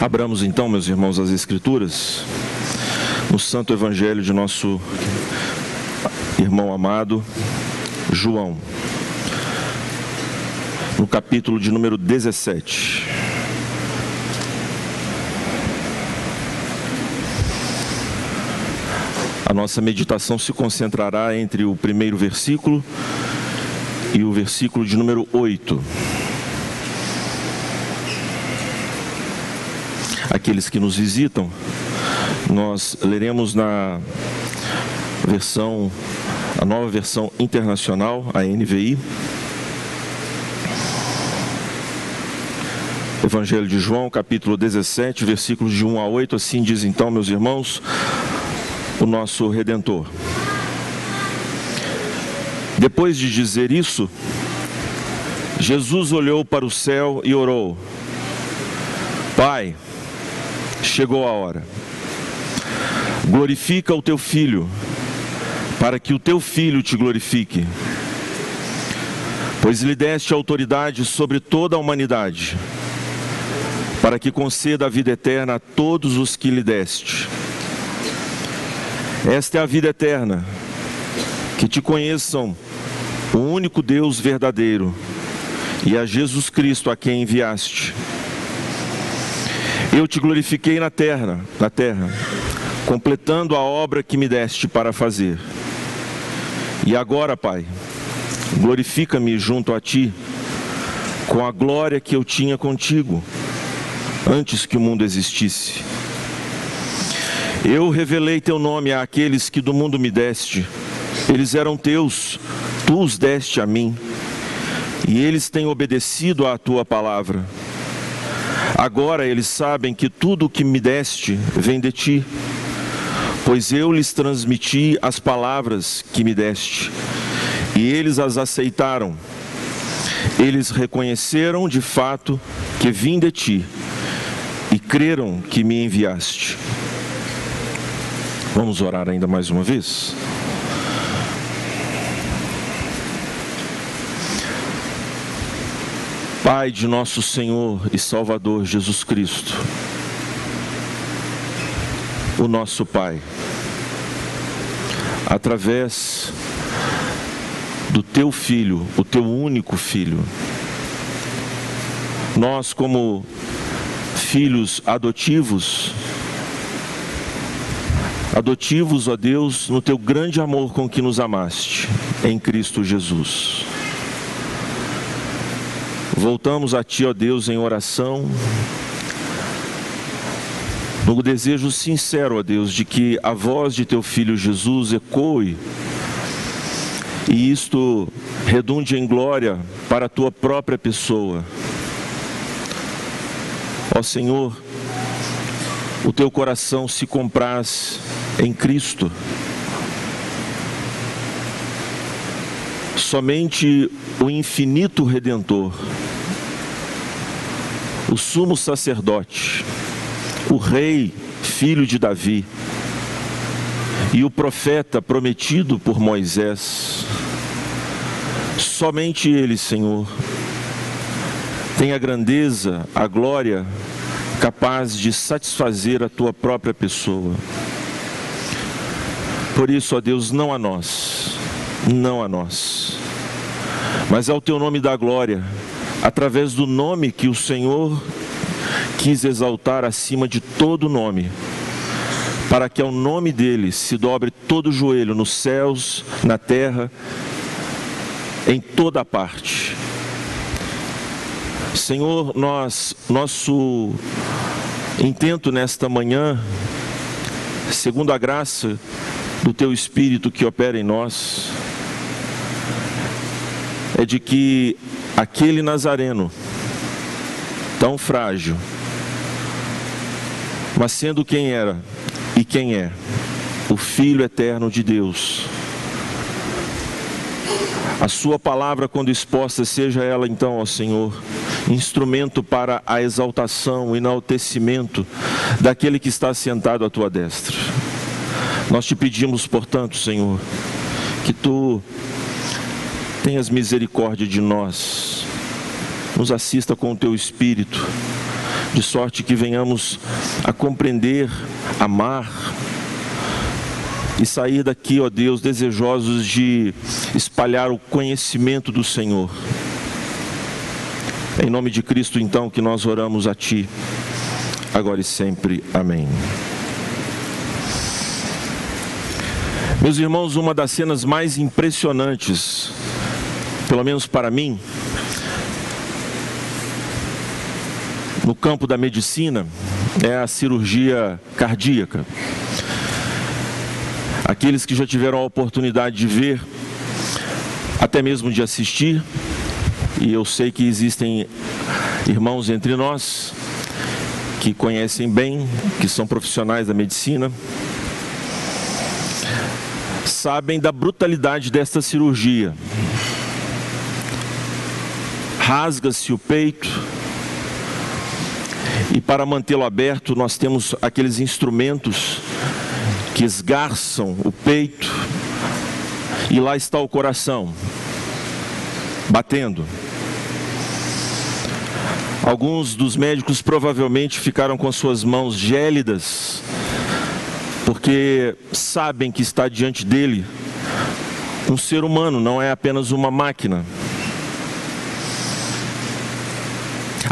Abramos então, meus irmãos, as Escrituras, no Santo Evangelho de nosso irmão amado, João, no capítulo de número 17. A nossa meditação se concentrará entre o primeiro versículo e o versículo de número 8. Aqueles que nos visitam, nós leremos na versão, a nova versão internacional, a NVI. Evangelho de João, capítulo 17, versículos de 1 a 8, assim diz então, meus irmãos, o nosso redentor. Depois de dizer isso, Jesus olhou para o céu e orou: Pai, chegou a hora. Glorifica o teu filho, para que o teu filho te glorifique. Pois lhe deste autoridade sobre toda a humanidade, para que conceda a vida eterna a todos os que lhe deste. Esta é a vida eterna, que te conheçam o único Deus verdadeiro e a Jesus Cristo a quem enviaste. Eu te glorifiquei na terra, na terra, completando a obra que me deste para fazer. E agora, Pai, glorifica-me junto a ti com a glória que eu tinha contigo antes que o mundo existisse. Eu revelei teu nome àqueles que do mundo me deste. Eles eram teus, tu os deste a mim. E eles têm obedecido à tua palavra. Agora eles sabem que tudo o que me deste vem de ti, pois eu lhes transmiti as palavras que me deste, e eles as aceitaram. Eles reconheceram de fato que vim de ti e creram que me enviaste. Vamos orar ainda mais uma vez? Pai de nosso Senhor e Salvador Jesus Cristo, o nosso Pai, através do Teu Filho, o Teu único Filho, nós, como filhos adotivos, adotivos, ó Deus, no teu grande amor com que nos amaste, em Cristo Jesus. Voltamos a Ti, ó Deus, em oração, no desejo sincero, ó Deus, de que a voz de Teu Filho Jesus ecoe e isto redunde em glória para a Tua própria pessoa. Ó Senhor, o teu coração se compraz em Cristo. Somente o infinito redentor, o sumo sacerdote, o rei, filho de Davi, e o profeta prometido por Moisés, somente ele, Senhor, tem a grandeza, a glória capaz de satisfazer a tua própria pessoa. Por isso, ó Deus, não a nós, não a nós, mas ao teu nome da glória, através do nome que o Senhor quis exaltar acima de todo nome, para que ao nome dele se dobre todo joelho nos céus, na terra, em toda parte. Senhor, nós, nosso intento nesta manhã, segundo a graça do teu Espírito que opera em nós, é de que aquele Nazareno, tão frágil, mas sendo quem era e quem é, o Filho eterno de Deus, a Sua palavra, quando exposta, seja ela então, ó Senhor, instrumento para a exaltação, o enaltecimento daquele que está sentado à tua destra. Nós te pedimos, portanto, Senhor, que tu tenhas misericórdia de nós, nos assista com o teu espírito, de sorte que venhamos a compreender, amar e sair daqui, ó Deus, desejosos de espalhar o conhecimento do Senhor. Em nome de Cristo, então, que nós oramos a Ti, agora e sempre. Amém. Meus irmãos, uma das cenas mais impressionantes, pelo menos para mim, no campo da medicina, é a cirurgia cardíaca. Aqueles que já tiveram a oportunidade de ver, até mesmo de assistir, e eu sei que existem irmãos entre nós que conhecem bem, que são profissionais da medicina, sabem da brutalidade desta cirurgia. Rasga-se o peito, e para mantê-lo aberto, nós temos aqueles instrumentos que esgarçam o peito, e lá está o coração, batendo. Alguns dos médicos provavelmente ficaram com suas mãos gélidas, porque sabem que está diante dele um ser humano, não é apenas uma máquina.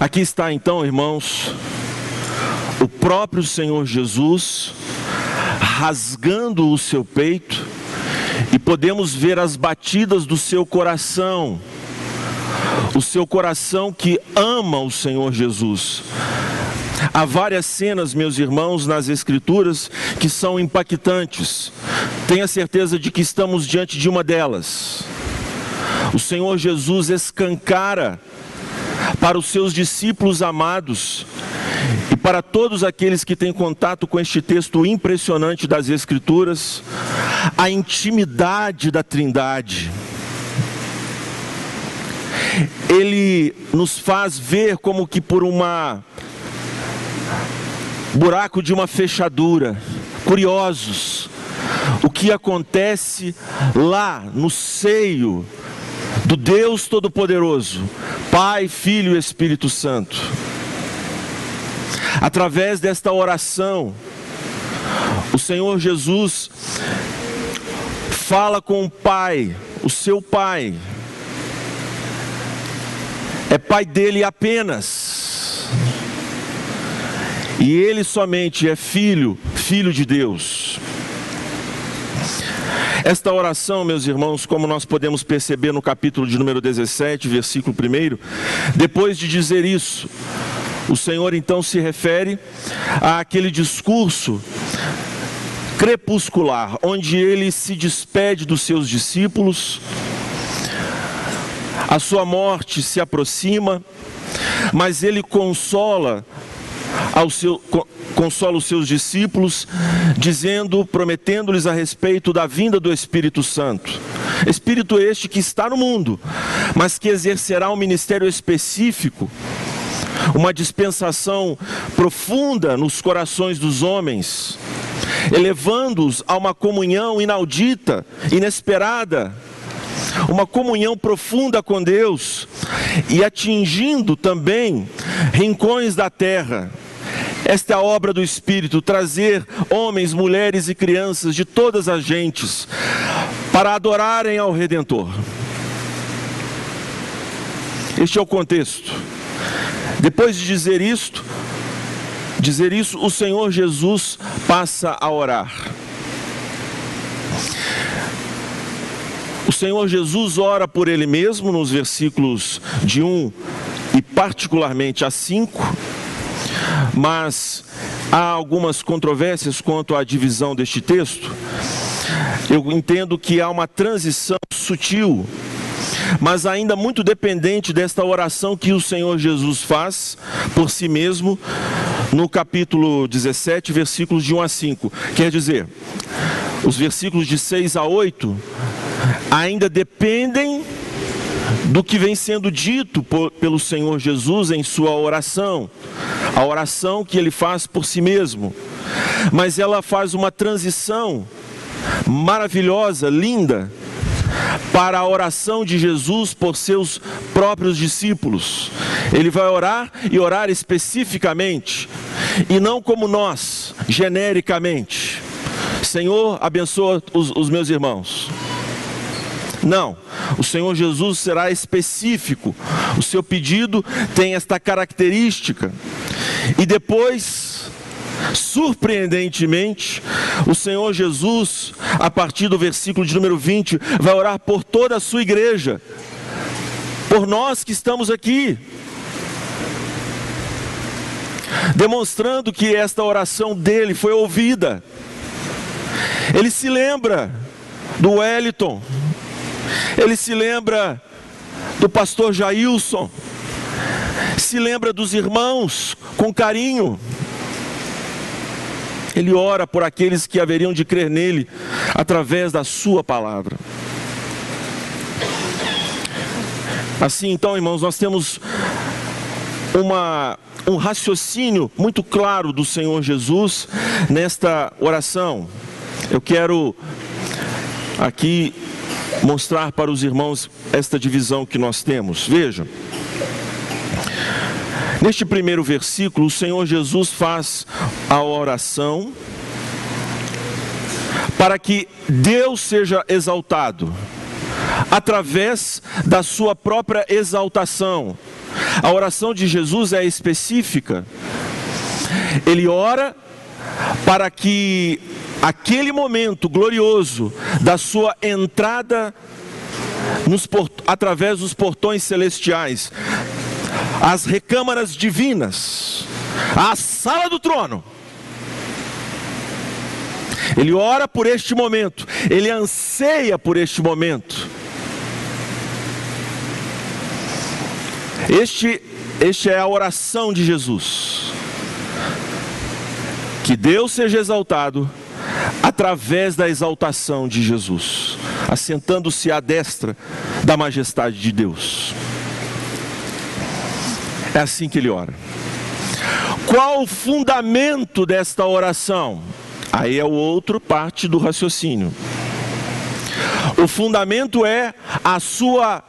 Aqui está então, irmãos, o próprio Senhor Jesus rasgando o seu peito e podemos ver as batidas do seu coração. O seu coração que ama o Senhor Jesus. Há várias cenas, meus irmãos, nas Escrituras que são impactantes. Tenha certeza de que estamos diante de uma delas. O Senhor Jesus escancara para os seus discípulos amados e para todos aqueles que têm contato com este texto impressionante das Escrituras, a intimidade da Trindade. Ele nos faz ver como que por uma buraco de uma fechadura, curiosos, o que acontece lá no seio do Deus Todo-Poderoso, Pai, Filho e Espírito Santo. Através desta oração, o Senhor Jesus fala com o Pai, o seu Pai, é pai dele apenas. E ele somente é filho, filho de Deus. Esta oração, meus irmãos, como nós podemos perceber no capítulo de número 17, versículo 1, depois de dizer isso, o Senhor então se refere àquele discurso crepuscular, onde ele se despede dos seus discípulos, a sua morte se aproxima, mas ele consola ao seu, consola os seus discípulos, dizendo, prometendo-lhes a respeito da vinda do Espírito Santo. Espírito este que está no mundo, mas que exercerá um ministério específico, uma dispensação profunda nos corações dos homens, elevando-os a uma comunhão inaudita, inesperada, uma comunhão profunda com Deus e atingindo também rincões da terra. Esta é a obra do Espírito, trazer homens, mulheres e crianças de todas as gentes para adorarem ao Redentor. Este é o contexto. Depois de dizer isto, dizer isso, o Senhor Jesus passa a orar. O Senhor Jesus ora por ele mesmo nos versículos de 1 e particularmente a 5, mas há algumas controvérsias quanto à divisão deste texto. Eu entendo que há uma transição sutil, mas ainda muito dependente desta oração que o Senhor Jesus faz por si mesmo no capítulo 17, versículos de 1 a 5. Quer dizer, os versículos de 6 a 8 ainda dependem do que vem sendo dito por, pelo Senhor Jesus em sua oração, a oração que ele faz por si mesmo. Mas ela faz uma transição maravilhosa, linda, para a oração de Jesus por seus próprios discípulos. Ele vai orar e orar especificamente, e não como nós, genericamente. Senhor, abençoa os, os meus irmãos. Não, o Senhor Jesus será específico. O seu pedido tem esta característica. E depois, surpreendentemente, o Senhor Jesus, a partir do versículo de número 20, vai orar por toda a sua igreja, por nós que estamos aqui, demonstrando que esta oração dele foi ouvida. Ele se lembra do Wellington, ele se lembra do pastor Jailson, se lembra dos irmãos com carinho. Ele ora por aqueles que haveriam de crer nele através da sua palavra. Assim, então, irmãos, nós temos uma, um raciocínio muito claro do Senhor Jesus nesta oração. Eu quero aqui mostrar para os irmãos esta divisão que nós temos. Vejam. Neste primeiro versículo, o Senhor Jesus faz a oração para que Deus seja exaltado através da sua própria exaltação. A oração de Jesus é específica. Ele ora para que aquele momento glorioso da sua entrada nos através dos portões celestiais, as recâmaras divinas, a sala do trono. Ele ora por este momento, ele anseia por este momento. Este, este é a oração de Jesus. Que Deus seja exaltado através da exaltação de Jesus, assentando-se à destra da majestade de Deus. É assim que ele ora. Qual o fundamento desta oração? Aí é o outro parte do raciocínio. O fundamento é a sua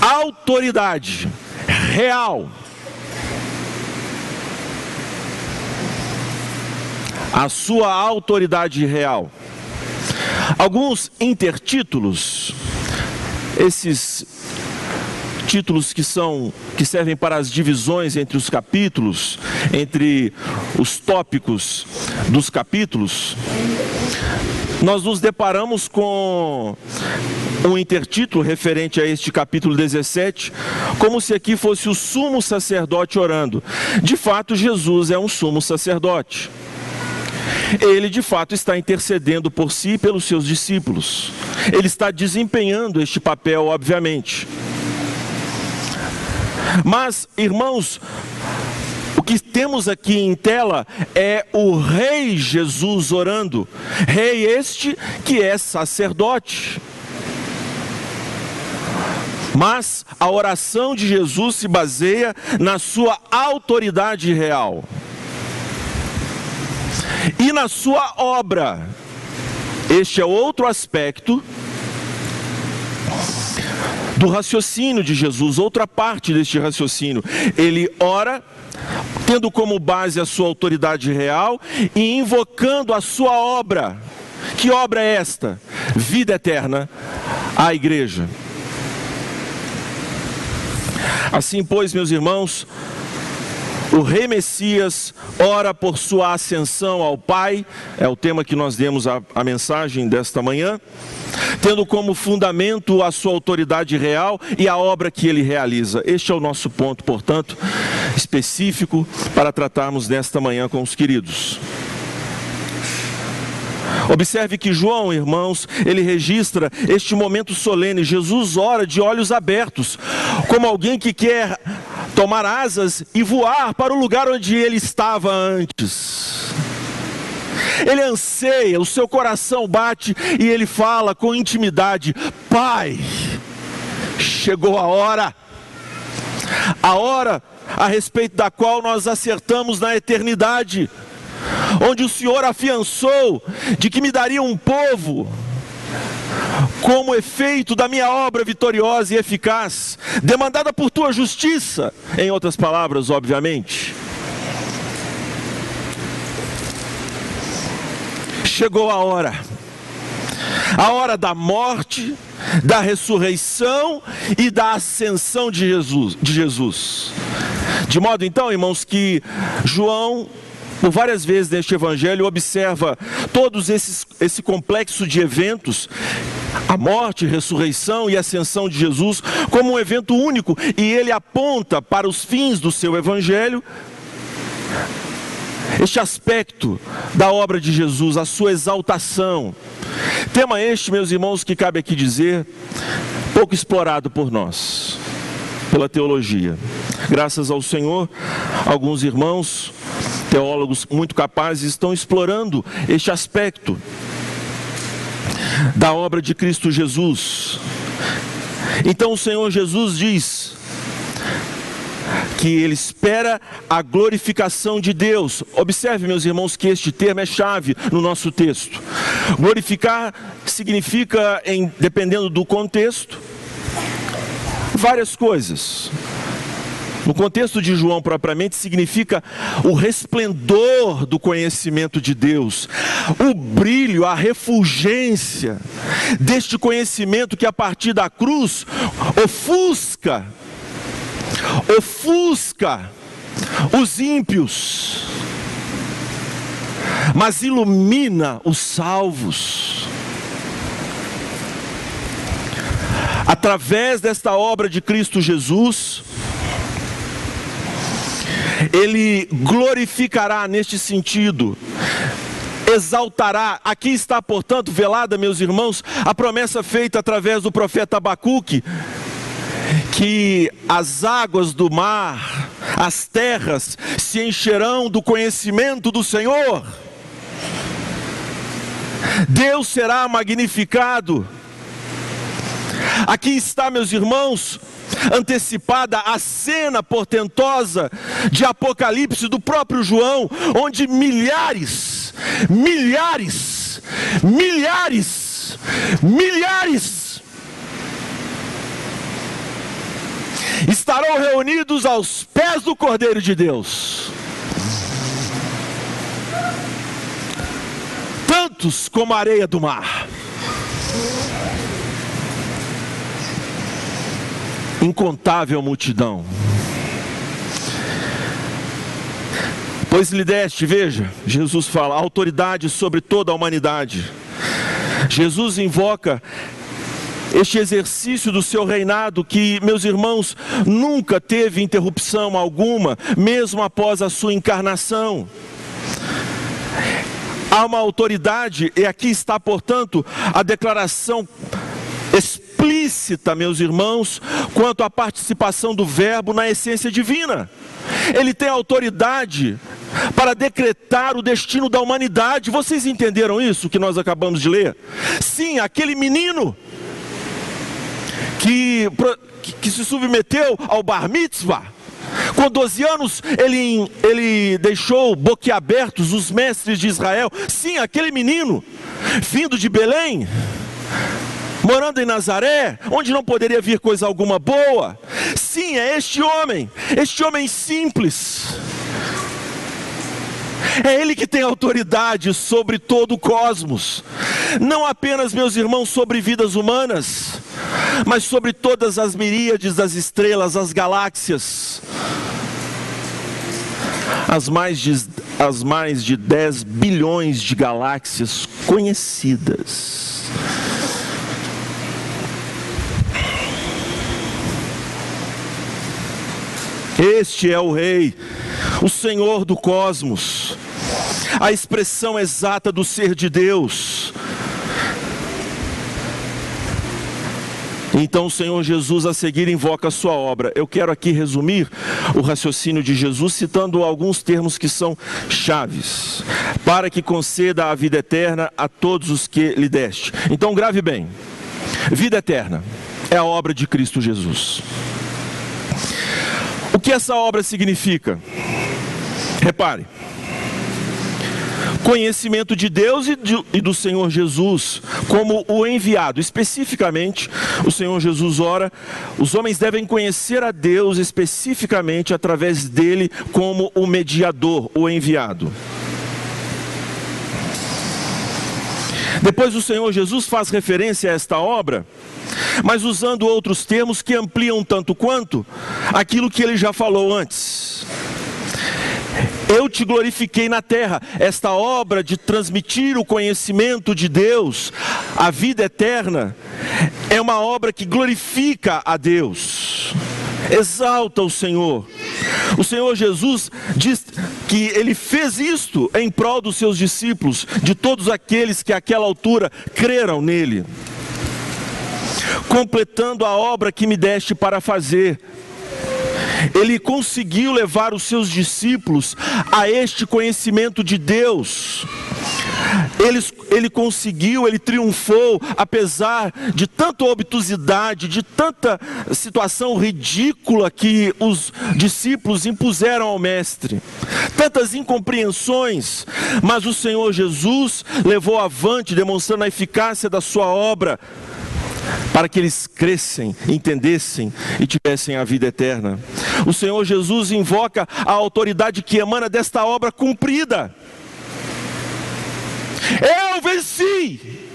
autoridade real a sua autoridade real. Alguns intertítulos, esses títulos que são que servem para as divisões entre os capítulos, entre os tópicos dos capítulos, nós nos deparamos com um intertítulo referente a este capítulo 17, como se aqui fosse o sumo sacerdote orando. De fato, Jesus é um sumo sacerdote ele de fato está intercedendo por si e pelos seus discípulos. Ele está desempenhando este papel, obviamente. Mas, irmãos, o que temos aqui em tela é o Rei Jesus orando, Rei este que é sacerdote. Mas a oração de Jesus se baseia na sua autoridade real e na sua obra. Este é outro aspecto do raciocínio de Jesus, outra parte deste raciocínio. Ele ora tendo como base a sua autoridade real e invocando a sua obra. Que obra é esta? Vida eterna à igreja. Assim, pois, meus irmãos, o rei Messias ora por sua ascensão ao Pai, é o tema que nós demos a, a mensagem desta manhã, tendo como fundamento a sua autoridade real e a obra que ele realiza. Este é o nosso ponto, portanto, específico para tratarmos nesta manhã com os queridos. Observe que João, irmãos, ele registra este momento solene. Jesus ora de olhos abertos, como alguém que quer tomar asas e voar para o lugar onde ele estava antes. Ele anseia, o seu coração bate e ele fala com intimidade: Pai, chegou a hora, a hora a respeito da qual nós acertamos na eternidade onde o Senhor afiançou de que me daria um povo como efeito da minha obra vitoriosa e eficaz, demandada por tua justiça, em outras palavras, obviamente. Chegou a hora, a hora da morte, da ressurreição e da ascensão de Jesus. De, Jesus. de modo então, irmãos, que João por várias vezes neste evangelho observa todos esses esse complexo de eventos, a morte, ressurreição e ascensão de Jesus como um evento único e ele aponta para os fins do seu evangelho este aspecto da obra de Jesus, a sua exaltação. Tema este, meus irmãos, que cabe aqui dizer, pouco explorado por nós, pela teologia. Graças ao Senhor, alguns irmãos teólogos muito capazes estão explorando este aspecto da obra de Cristo Jesus. Então o Senhor Jesus diz que ele espera a glorificação de Deus. Observe, meus irmãos, que este termo é chave no nosso texto. Glorificar significa, em, dependendo do contexto, várias coisas. No contexto de João propriamente, significa o resplendor do conhecimento de Deus, o brilho, a refulgência deste conhecimento que a partir da cruz ofusca, ofusca os ímpios, mas ilumina os salvos. Através desta obra de Cristo Jesus, ele glorificará neste sentido exaltará. Aqui está, portanto, velada, meus irmãos, a promessa feita através do profeta Abacuque, que as águas do mar, as terras se encherão do conhecimento do Senhor. Deus será magnificado. Aqui está, meus irmãos, antecipada a cena portentosa de Apocalipse do próprio João, onde milhares, milhares, milhares, milhares estarão reunidos aos pés do Cordeiro de Deus. Tantos como a areia do mar. Incontável multidão. Pois lhe deste, veja, Jesus fala, autoridade sobre toda a humanidade. Jesus invoca este exercício do seu reinado que, meus irmãos, nunca teve interrupção alguma, mesmo após a sua encarnação. Há uma autoridade, e aqui está, portanto, a declaração explícita, meus irmãos, quanto à participação do Verbo na essência divina. Ele tem autoridade para decretar o destino da humanidade. Vocês entenderam isso que nós acabamos de ler? Sim, aquele menino que, que se submeteu ao bar mitzvah. Com 12 anos, ele, ele deixou boquiabertos os mestres de Israel. Sim, aquele menino, vindo de Belém, morando em Nazaré, onde não poderia vir coisa alguma boa. Sim, é este homem, este homem simples. É Ele que tem autoridade sobre todo o cosmos, não apenas, meus irmãos, sobre vidas humanas, mas sobre todas as miríades das estrelas, as galáxias, as mais de, as mais de 10 bilhões de galáxias conhecidas. Este é o Rei, o Senhor do cosmos, a expressão exata do ser de Deus. Então o Senhor Jesus a seguir invoca a sua obra. Eu quero aqui resumir o raciocínio de Jesus citando alguns termos que são chaves, para que conceda a vida eterna a todos os que lhe deste. Então grave bem. Vida eterna é a obra de Cristo Jesus. O que essa obra significa? Repare. conhecimento de Deus e, do Senhor Jesus como o enviado. Especificamente, o Senhor Jesus ora: os homens devem conhecer a Deus especificamente através dele como o mediador, o enviado. Depois o Senhor Jesus faz referência a esta obra, mas usando outros termos que ampliam tanto quanto aquilo que ele já falou antes. Eu te glorifiquei na terra. Esta obra de transmitir o conhecimento de Deus, a vida eterna, é uma obra que glorifica a Deus, exalta o Senhor. O Senhor Jesus diz que ele fez isto em prol dos seus discípulos, de todos aqueles que àquela altura creram nele, completando a obra que me deste para fazer ele conseguiu levar os seus discípulos a este conhecimento de Deus. Ele, ele conseguiu, ele triunfou, apesar de tanta obtusidade, de tanta situação ridícula que os discípulos impuseram ao Mestre, tantas incompreensões, mas o Senhor Jesus levou avante, demonstrando a eficácia da sua obra, para que eles crescem, entendessem e tivessem a vida eterna. O Senhor Jesus invoca a autoridade que emana desta obra cumprida. Eu venci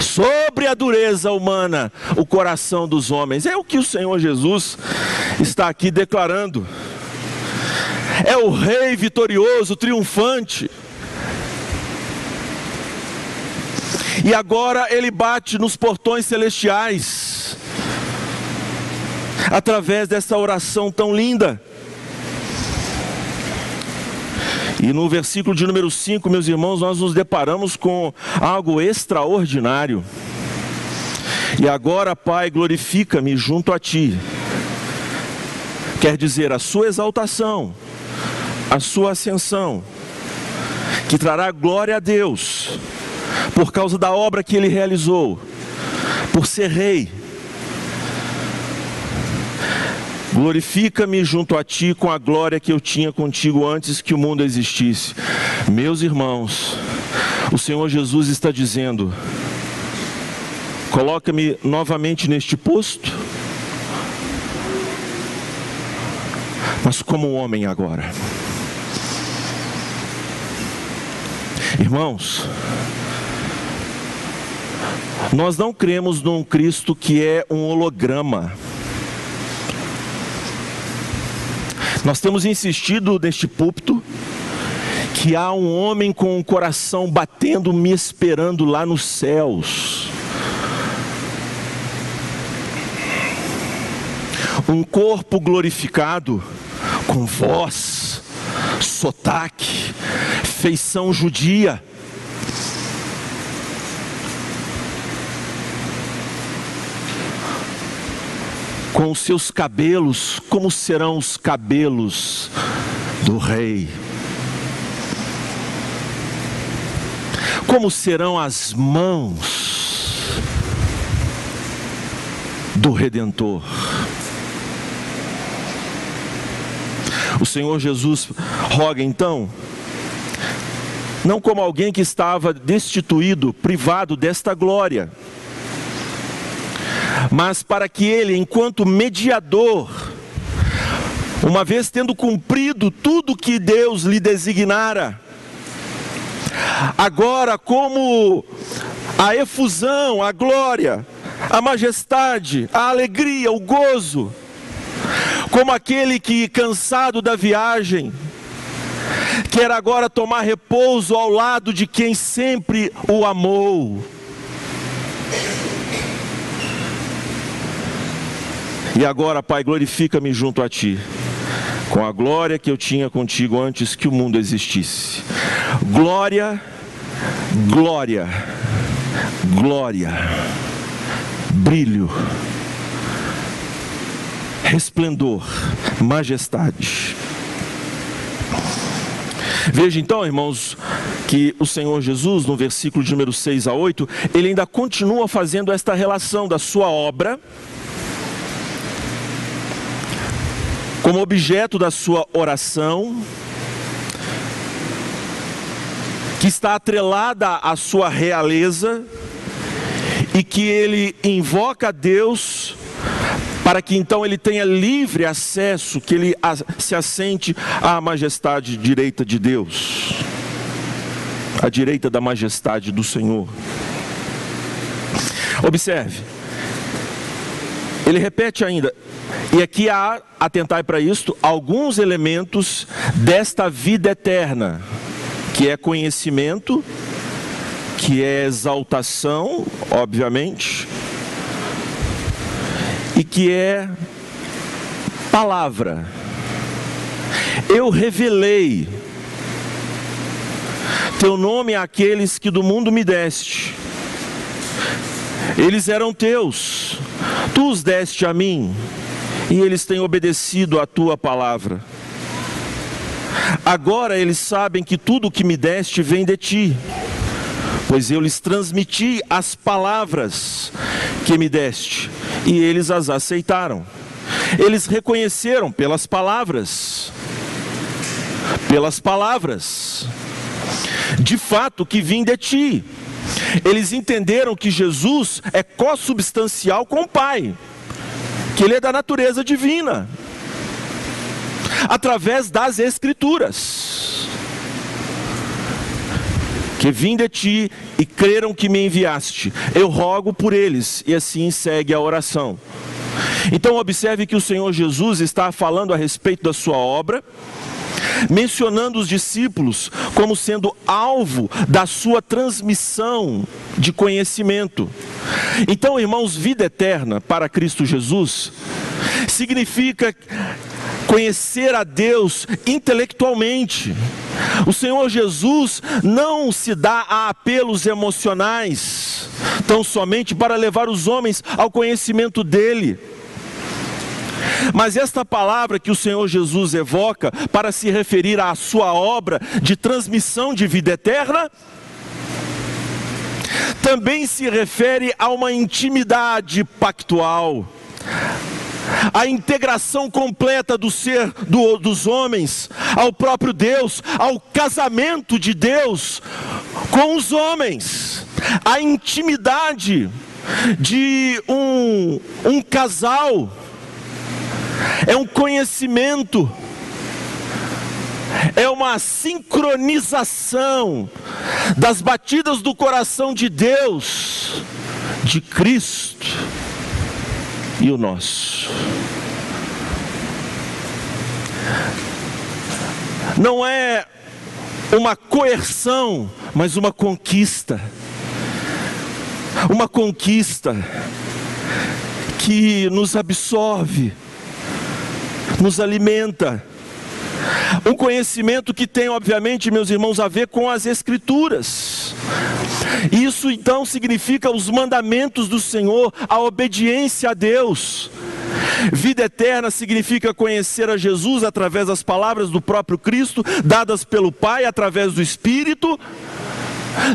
sobre a dureza humana o coração dos homens. É o que o Senhor Jesus está aqui declarando. É o rei vitorioso, triunfante. E agora ele bate nos portões celestiais, através dessa oração tão linda. E no versículo de número 5, meus irmãos, nós nos deparamos com algo extraordinário. E agora, Pai, glorifica-me junto a ti. Quer dizer, a sua exaltação, a sua ascensão, que trará glória a Deus por causa da obra que ele realizou, por ser rei. Glorifica-me junto a ti com a glória que eu tinha contigo antes que o mundo existisse. Meus irmãos, o Senhor Jesus está dizendo: coloca-me novamente neste posto, mas como homem agora. Irmãos, nós não cremos num Cristo que é um holograma. Nós temos insistido neste púlpito que há um homem com o coração batendo, me esperando lá nos céus. Um corpo glorificado, com voz, sotaque, feição judia com os seus cabelos, como serão os cabelos do rei? Como serão as mãos do redentor? O Senhor Jesus roga então, não como alguém que estava destituído, privado desta glória, mas para que ele, enquanto mediador, uma vez tendo cumprido tudo que Deus lhe designara, agora, como a efusão, a glória, a majestade, a alegria, o gozo, como aquele que, cansado da viagem, quer agora tomar repouso ao lado de quem sempre o amou E agora, Pai, glorifica-me junto a Ti, com a glória que eu tinha contigo antes que o mundo existisse. Glória, glória, glória, brilho, resplendor, majestade. Veja então, irmãos, que o Senhor Jesus, no versículo de número 6 a 8, ele ainda continua fazendo esta relação da sua obra como objeto da sua oração, que está atrelada à sua realeza e que ele invoca a Deus para que então ele tenha livre acesso, que ele se assente à majestade direita de Deus, à direita da majestade do Senhor. Observe, ele repete ainda, e aqui há, atentai para isto, alguns elementos desta vida eterna, que é conhecimento, que é exaltação, obviamente, e que é palavra. Eu revelei teu nome àqueles que do mundo me deste. Eles eram teus, tu os deste a mim, e eles têm obedecido à tua palavra. Agora eles sabem que tudo o que me deste vem de ti, pois eu lhes transmiti as palavras que me deste, e eles as aceitaram. Eles reconheceram pelas palavras, pelas palavras, de fato que vim de ti. Eles entenderam que Jesus é consubstancial com o Pai, que ele é da natureza divina, através das Escrituras. Que vim de ti e creram que me enviaste. Eu rogo por eles, e assim segue a oração. Então, observe que o Senhor Jesus está falando a respeito da sua obra mencionando os discípulos como sendo alvo da sua transmissão de conhecimento. Então, irmãos, vida eterna para Cristo Jesus significa conhecer a Deus intelectualmente. O Senhor Jesus não se dá a apelos emocionais, tão somente para levar os homens ao conhecimento dele. Mas esta palavra que o Senhor Jesus evoca para se referir à sua obra de transmissão de vida eterna, também se refere a uma intimidade pactual, a integração completa do ser do, dos homens ao próprio Deus, ao casamento de Deus com os homens, a intimidade de um, um casal é um conhecimento, é uma sincronização das batidas do coração de Deus, de Cristo e o nosso. Não é uma coerção, mas uma conquista. Uma conquista que nos absorve nos alimenta. Um conhecimento que tem, obviamente, meus irmãos, a ver com as Escrituras. Isso então significa os mandamentos do Senhor, a obediência a Deus. Vida eterna significa conhecer a Jesus através das palavras do próprio Cristo, dadas pelo Pai através do Espírito,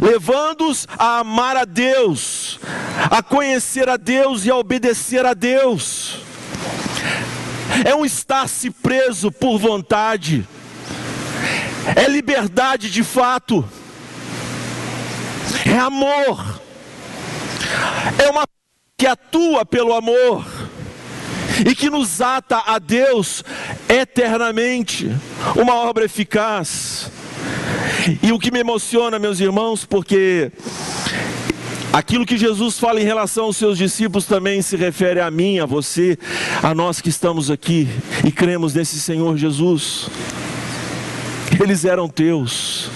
levando-os a amar a Deus, a conhecer a Deus e a obedecer a Deus é um estar-se preso por vontade, é liberdade de fato, é amor, é uma que atua pelo amor e que nos ata a Deus eternamente, uma obra eficaz. E o que me emociona, meus irmãos, porque Aquilo que Jesus fala em relação aos seus discípulos também se refere a mim, a você, a nós que estamos aqui e cremos nesse Senhor Jesus. Eles eram teus,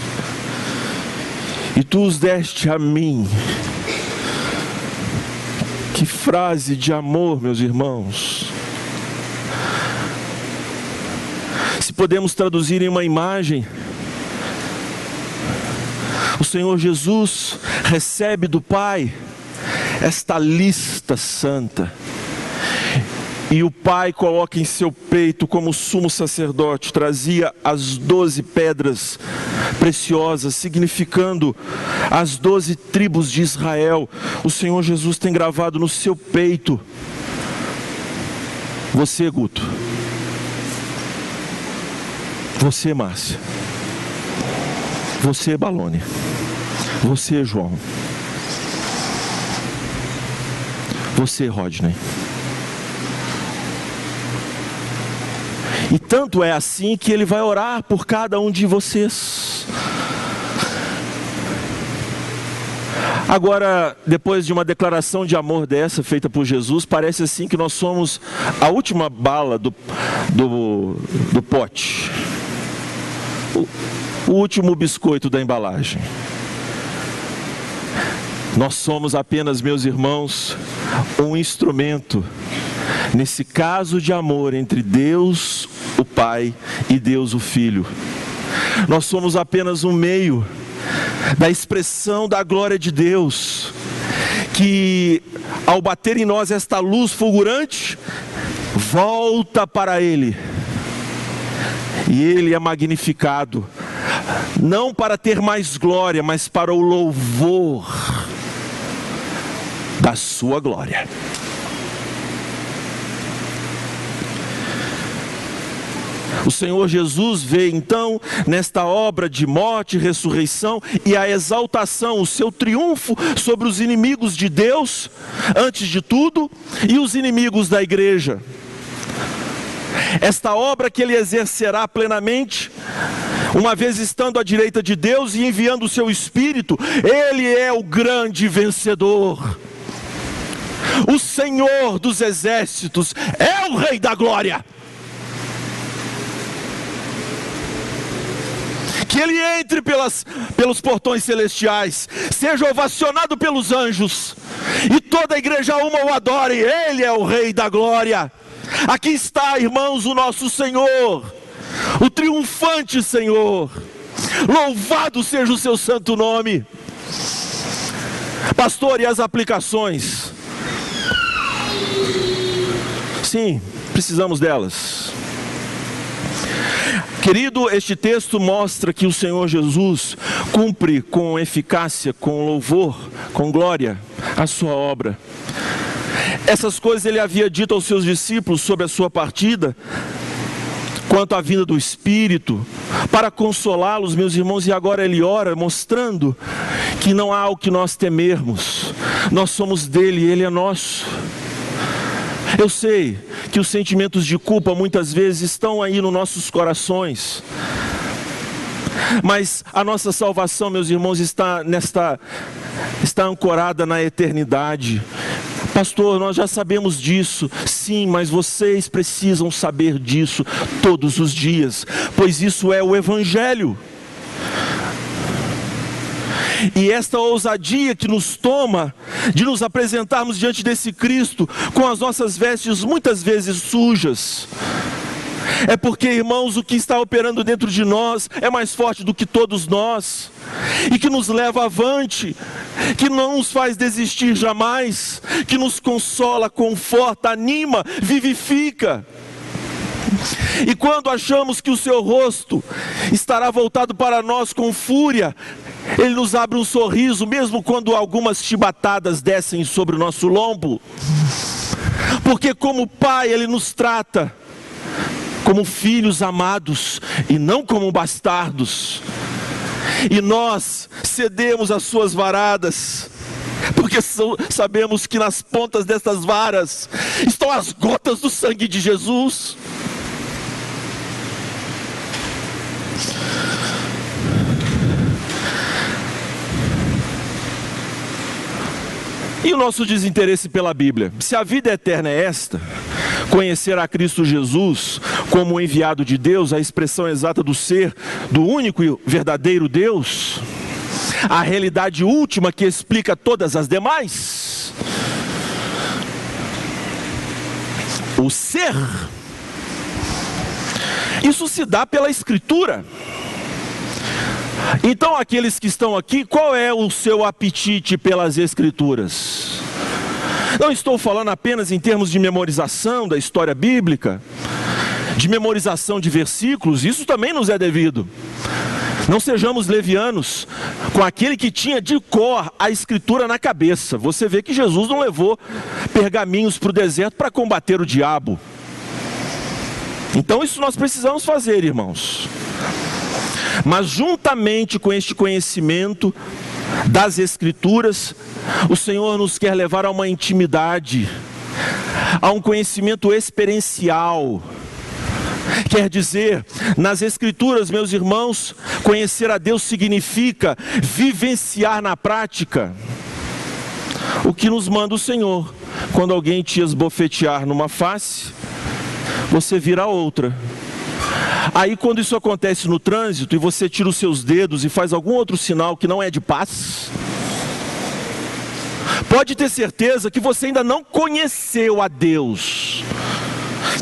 e tu os deste a mim. Que frase de amor, meus irmãos. Se podemos traduzir em uma imagem, o Senhor Jesus recebe do Pai esta lista santa. E o pai coloca em seu peito, como sumo sacerdote, trazia as doze pedras preciosas, significando as doze tribos de Israel. O Senhor Jesus tem gravado no seu peito. Você, Guto. Você, Márcia Você, Balone. Você, João. Você, Rodney. E tanto é assim que ele vai orar por cada um de vocês. Agora, depois de uma declaração de amor dessa feita por Jesus, parece assim que nós somos a última bala do, do, do pote, o, o último biscoito da embalagem. Nós somos apenas, meus irmãos, um instrumento nesse caso de amor entre Deus, o Pai, e Deus, o Filho. Nós somos apenas um meio da expressão da glória de Deus, que ao bater em nós esta luz fulgurante, volta para Ele, e Ele é magnificado, não para ter mais glória, mas para o louvor da Sua glória. O Senhor Jesus vê então nesta obra de morte, ressurreição e a exaltação, o seu triunfo sobre os inimigos de Deus, antes de tudo, e os inimigos da igreja. Esta obra que ele exercerá plenamente, uma vez estando à direita de Deus e enviando o seu Espírito, ele é o grande vencedor. O Senhor dos exércitos é o Rei da glória. que ele entre pelas, pelos portões celestiais, seja ovacionado pelos anjos, e toda a igreja uma o adore, ele é o Rei da glória. Aqui está, irmãos, o nosso Senhor, o triunfante Senhor, louvado seja o seu santo nome. Pastor, e as aplicações? Sim, precisamos delas. Querido, este texto mostra que o Senhor Jesus cumpre com eficácia, com louvor, com glória a sua obra. Essas coisas ele havia dito aos seus discípulos sobre a sua partida, quanto à vinda do Espírito, para consolá-los, meus irmãos, e agora ele ora mostrando que não há o que nós temermos, nós somos dele ele é nosso. Eu sei que os sentimentos de culpa muitas vezes estão aí nos nossos corações. Mas a nossa salvação, meus irmãos, está nesta está ancorada na eternidade. Pastor, nós já sabemos disso. Sim, mas vocês precisam saber disso todos os dias, pois isso é o evangelho. E esta ousadia que nos toma de nos apresentarmos diante desse Cristo com as nossas vestes muitas vezes sujas. É porque, irmãos, o que está operando dentro de nós é mais forte do que todos nós, e que nos leva avante, que não nos faz desistir jamais, que nos consola, conforta, anima, vivifica. E quando achamos que o seu rosto estará voltado para nós com fúria, ele nos abre um sorriso, mesmo quando algumas chibatadas descem sobre o nosso lombo. Porque, como Pai, Ele nos trata como filhos amados e não como bastardos. E nós cedemos às Suas varadas porque sabemos que nas pontas dessas varas estão as gotas do sangue de Jesus. E o nosso desinteresse pela Bíblia? Se a vida eterna é esta, conhecer a Cristo Jesus como enviado de Deus, a expressão exata do ser, do único e verdadeiro Deus, a realidade última que explica todas as demais, o ser, isso se dá pela Escritura. Então, aqueles que estão aqui, qual é o seu apetite pelas Escrituras? Não estou falando apenas em termos de memorização da história bíblica, de memorização de versículos, isso também nos é devido. Não sejamos levianos com aquele que tinha de cor a escritura na cabeça. Você vê que Jesus não levou pergaminhos para o deserto para combater o diabo. Então, isso nós precisamos fazer, irmãos. Mas juntamente com este conhecimento das Escrituras, o Senhor nos quer levar a uma intimidade, a um conhecimento experiencial. Quer dizer, nas Escrituras, meus irmãos, conhecer a Deus significa vivenciar na prática o que nos manda o Senhor. Quando alguém te esbofetear numa face, você vira outra. Aí, quando isso acontece no trânsito e você tira os seus dedos e faz algum outro sinal que não é de paz, pode ter certeza que você ainda não conheceu a Deus.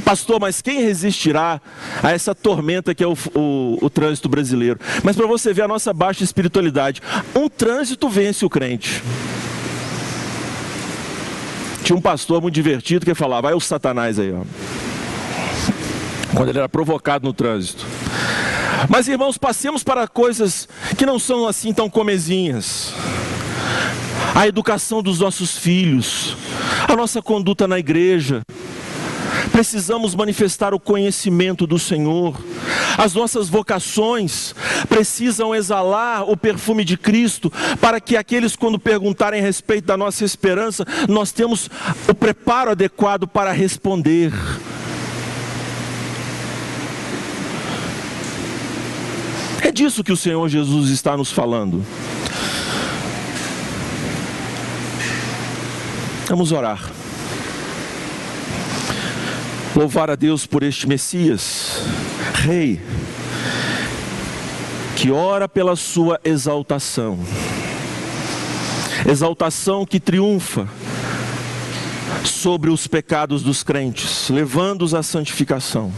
Pastor, mas quem resistirá a essa tormenta que é o, o, o trânsito brasileiro? Mas para você ver a nossa baixa espiritualidade, um trânsito vence o crente. Tinha um pastor muito divertido que falava, vai o satanás aí, ó. Quando ele era provocado no trânsito. Mas irmãos, passemos para coisas que não são assim tão comezinhas. A educação dos nossos filhos, a nossa conduta na igreja, precisamos manifestar o conhecimento do Senhor. As nossas vocações precisam exalar o perfume de Cristo, para que aqueles, quando perguntarem a respeito da nossa esperança, nós temos o preparo adequado para responder. Disso que o Senhor Jesus está nos falando. Vamos orar louvar a Deus por este Messias, Rei, que ora pela sua exaltação, exaltação que triunfa sobre os pecados dos crentes, levando-os à santificação.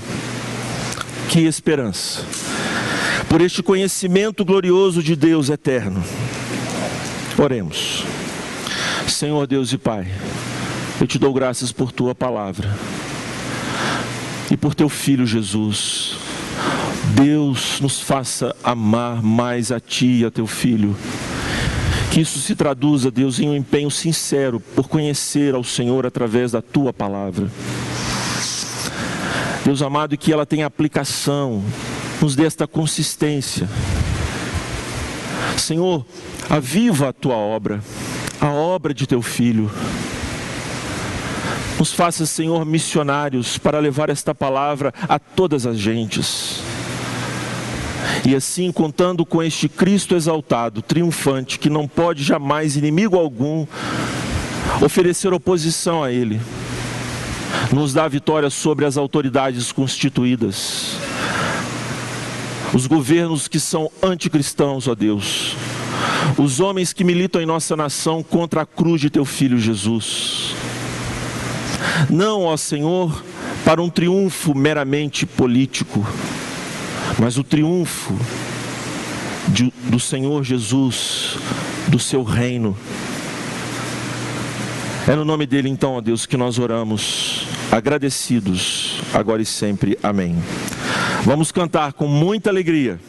Que esperança! Por este conhecimento glorioso de Deus eterno. Oremos. Senhor Deus e Pai, eu te dou graças por tua palavra e por teu filho Jesus. Deus nos faça amar mais a ti e a teu filho. Que isso se traduza, Deus, em um empenho sincero por conhecer ao Senhor através da tua palavra. Deus amado, e que ela tenha aplicação, nos dê esta consistência. Senhor, aviva a tua obra, a obra de teu filho. Nos faça, Senhor, missionários para levar esta palavra a todas as gentes. E assim, contando com este Cristo exaltado, triunfante, que não pode jamais, inimigo algum, oferecer oposição a Ele, nos dá vitória sobre as autoridades constituídas, os governos que são anticristãos, ó Deus, os homens que militam em nossa nação contra a cruz de Teu Filho Jesus não, ó Senhor, para um triunfo meramente político, mas o triunfo de, do Senhor Jesus, do seu reino. É no nome dele, então, ó Deus, que nós oramos, agradecidos, agora e sempre. Amém. Vamos cantar com muita alegria.